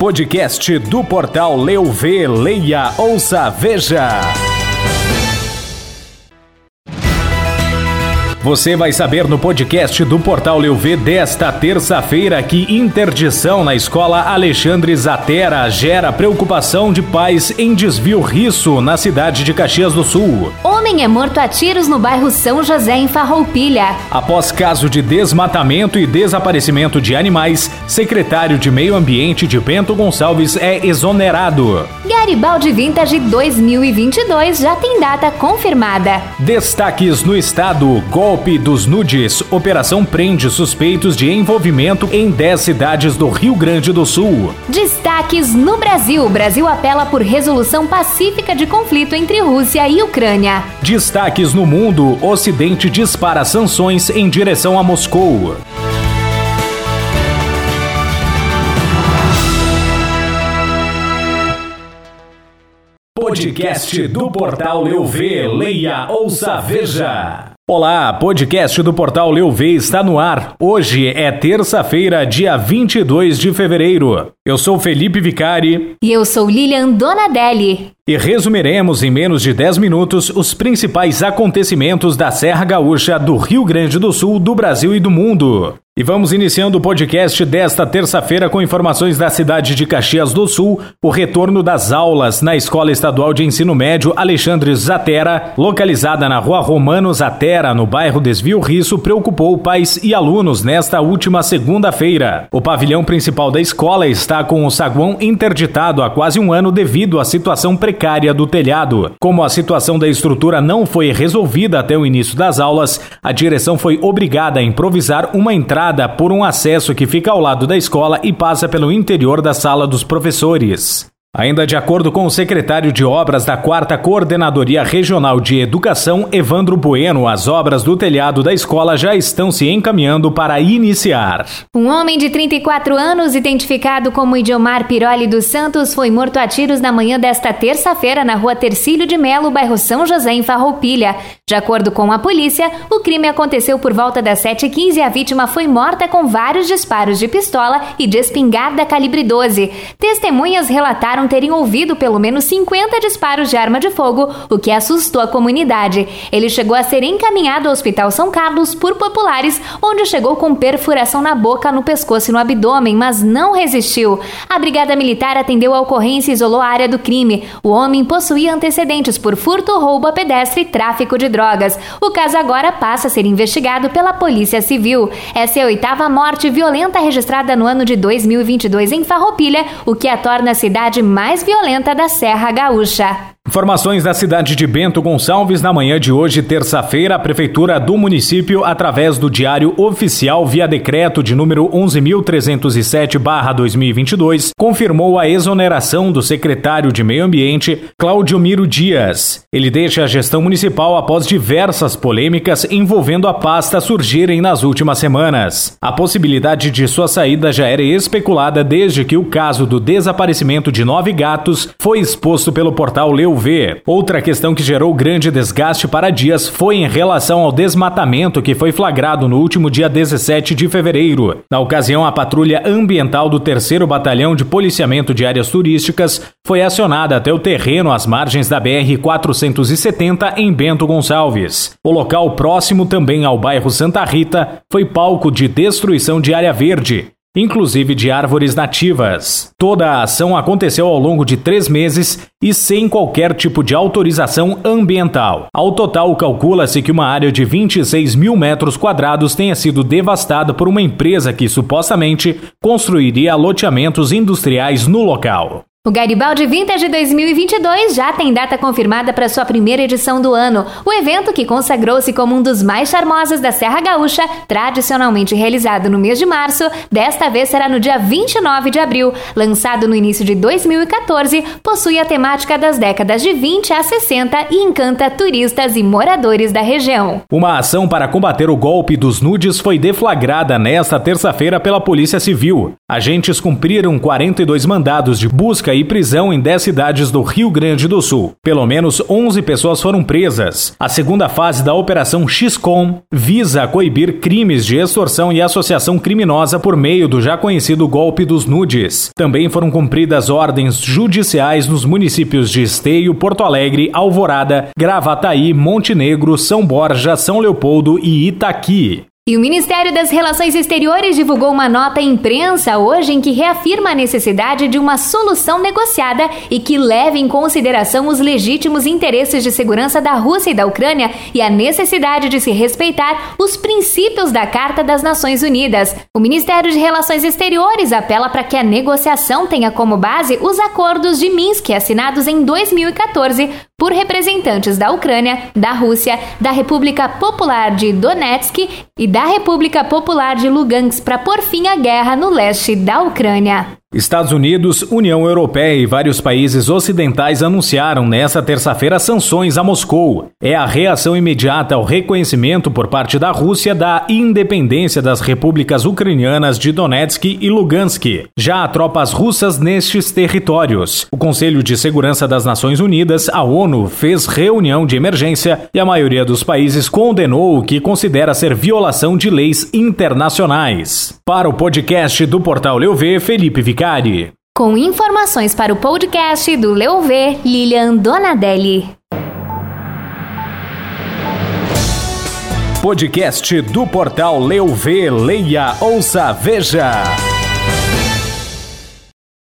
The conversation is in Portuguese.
Podcast do portal Leu Vê, Leia, Ouça, Veja. Você vai saber no podcast do Portal Leuv desta terça-feira que interdição na escola Alexandre Zatera gera preocupação de pais em desvio riço na cidade de Caxias do Sul. Homem é morto a tiros no bairro São José, em Farroupilha. Após caso de desmatamento e desaparecimento de animais, secretário de Meio Ambiente de Bento Gonçalves é exonerado. Garibaldi Vintage 2022 já tem data confirmada. Destaques no estado: golpe dos nudes. Operação prende suspeitos de envolvimento em 10 cidades do Rio Grande do Sul. Destaques no Brasil: Brasil apela por resolução pacífica de conflito entre Rússia e Ucrânia. Destaques no mundo: Ocidente dispara sanções em direção a Moscou. Podcast do Portal Eu Leia, Ouça, Veja. Olá, podcast do Portal Leu Vê está no ar. Hoje é terça-feira, dia 22 de fevereiro. Eu sou Felipe Vicari. E eu sou Lilian Donadelli. E resumiremos em menos de 10 minutos os principais acontecimentos da Serra Gaúcha, do Rio Grande do Sul, do Brasil e do mundo. E vamos iniciando o podcast desta terça-feira com informações da cidade de Caxias do Sul, o retorno das aulas na Escola Estadual de Ensino Médio Alexandre Zatera, localizada na Rua Romano Zatera, no bairro Desvio Risso, preocupou pais e alunos nesta última segunda-feira. O pavilhão principal da escola está com o saguão interditado há quase um ano devido à situação precária do telhado. Como a situação da estrutura não foi resolvida até o início das aulas, a direção foi obrigada a improvisar uma entrada por um acesso que fica ao lado da escola e passa pelo interior da sala dos professores. Ainda de acordo com o secretário de Obras da 4 Coordenadoria Regional de Educação, Evandro Bueno, as obras do telhado da escola já estão se encaminhando para iniciar. Um homem de 34 anos, identificado como Idiomar Piroli dos Santos, foi morto a tiros na manhã desta terça-feira na rua Tercílio de Melo, bairro São José, em Farroupilha. De acordo com a polícia, o crime aconteceu por volta das 7h15 e a vítima foi morta com vários disparos de pistola e de espingarda calibre 12. Testemunhas relataram terem ouvido pelo menos 50 disparos de arma de fogo, o que assustou a comunidade. Ele chegou a ser encaminhado ao Hospital São Carlos por populares, onde chegou com perfuração na boca, no pescoço e no abdômen, mas não resistiu. A Brigada Militar atendeu a ocorrência e isolou a área do crime. O homem possuía antecedentes por furto, roubo a pedestre e tráfico de drogas. O caso agora passa a ser investigado pela Polícia Civil. Essa é a oitava morte violenta registrada no ano de 2022 em Farroupilha, o que a torna a cidade mais violenta da Serra Gaúcha. Informações da cidade de Bento Gonçalves na manhã de hoje, terça-feira, a prefeitura do município, através do Diário Oficial via decreto de número 11.307/2022, confirmou a exoneração do secretário de Meio Ambiente, Cláudio Miro Dias. Ele deixa a gestão municipal após diversas polêmicas envolvendo a pasta surgirem nas últimas semanas. A possibilidade de sua saída já era especulada desde que o caso do desaparecimento de nove gatos foi exposto pelo portal Leu ver. Outra questão que gerou grande desgaste para Dias foi em relação ao desmatamento que foi flagrado no último dia 17 de fevereiro. Na ocasião, a patrulha ambiental do 3 Batalhão de Policiamento de Áreas Turísticas foi acionada até o terreno às margens da BR-470 em Bento Gonçalves. O local próximo também ao bairro Santa Rita foi palco de destruição de área verde, inclusive de árvores nativas. Toda a ação aconteceu ao longo de três meses e sem qualquer tipo de autorização ambiental. Ao total, calcula-se que uma área de 26 mil metros quadrados tenha sido devastada por uma empresa que supostamente construiria loteamentos industriais no local. O Garibaldi Vintage 2022 já tem data confirmada para sua primeira edição do ano. O evento, que consagrou-se como um dos mais charmosos da Serra Gaúcha, tradicionalmente realizado no mês de março, desta vez será no dia 29 de abril. Lançado no início de 2014, possui a temática das décadas de 20 a 60 e encanta turistas e moradores da região. Uma ação para combater o golpe dos nudes foi deflagrada nesta terça-feira pela Polícia Civil. Agentes cumpriram 42 mandados de busca busca e prisão em 10 cidades do Rio Grande do Sul. Pelo menos 11 pessoas foram presas. A segunda fase da Operação XCOM visa coibir crimes de extorsão e associação criminosa por meio do já conhecido golpe dos nudes. Também foram cumpridas ordens judiciais nos municípios de Esteio, Porto Alegre, Alvorada, Gravataí, Montenegro, São Borja, São Leopoldo e Itaqui. E o Ministério das Relações Exteriores divulgou uma nota à imprensa hoje em que reafirma a necessidade de uma solução negociada e que leve em consideração os legítimos interesses de segurança da Rússia e da Ucrânia e a necessidade de se respeitar os princípios da Carta das Nações Unidas. O Ministério de Relações Exteriores apela para que a negociação tenha como base os acordos de Minsk assinados em 2014 por representantes da Ucrânia, da Rússia, da República Popular de Donetsk e da República Popular de Lugansk para pôr fim à guerra no leste da Ucrânia. Estados Unidos, União Europeia e vários países ocidentais anunciaram nesta terça-feira sanções a Moscou. É a reação imediata ao reconhecimento por parte da Rússia da independência das repúblicas ucranianas de Donetsk e Lugansk. Já há tropas russas nestes territórios. O Conselho de Segurança das Nações Unidas, a ONU, fez reunião de emergência e a maioria dos países condenou o que considera ser violação de leis internacionais. Para o podcast do Portal Leuve, Felipe Com informações para o podcast do Leuve, Lilian Donadelli. Podcast do portal Leuve, leia, ouça, veja.